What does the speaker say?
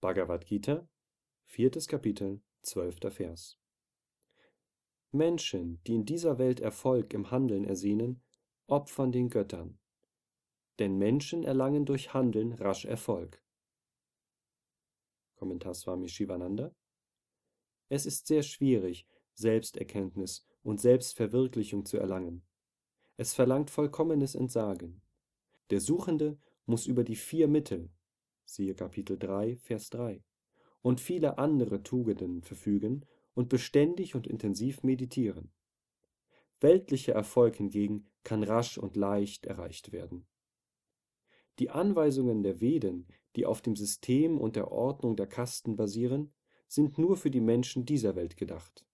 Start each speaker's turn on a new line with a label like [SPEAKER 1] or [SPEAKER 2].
[SPEAKER 1] Bhagavad Gita, viertes Kapitel, zwölfter Vers. Menschen, die in dieser Welt Erfolg im Handeln ersehnen, opfern den Göttern. Denn Menschen erlangen durch Handeln rasch Erfolg. Kommentar Swami Shivananda. Es ist sehr schwierig, Selbsterkenntnis und Selbstverwirklichung zu erlangen. Es verlangt vollkommenes Entsagen. Der Suchende muss über die vier Mittel siehe Kapitel 3, Vers 3) und viele andere Tugenden verfügen und beständig und intensiv meditieren. Weltlicher Erfolg hingegen kann rasch und leicht erreicht werden. Die Anweisungen der Veden, die auf dem System und der Ordnung der Kasten basieren, sind nur für die Menschen dieser Welt gedacht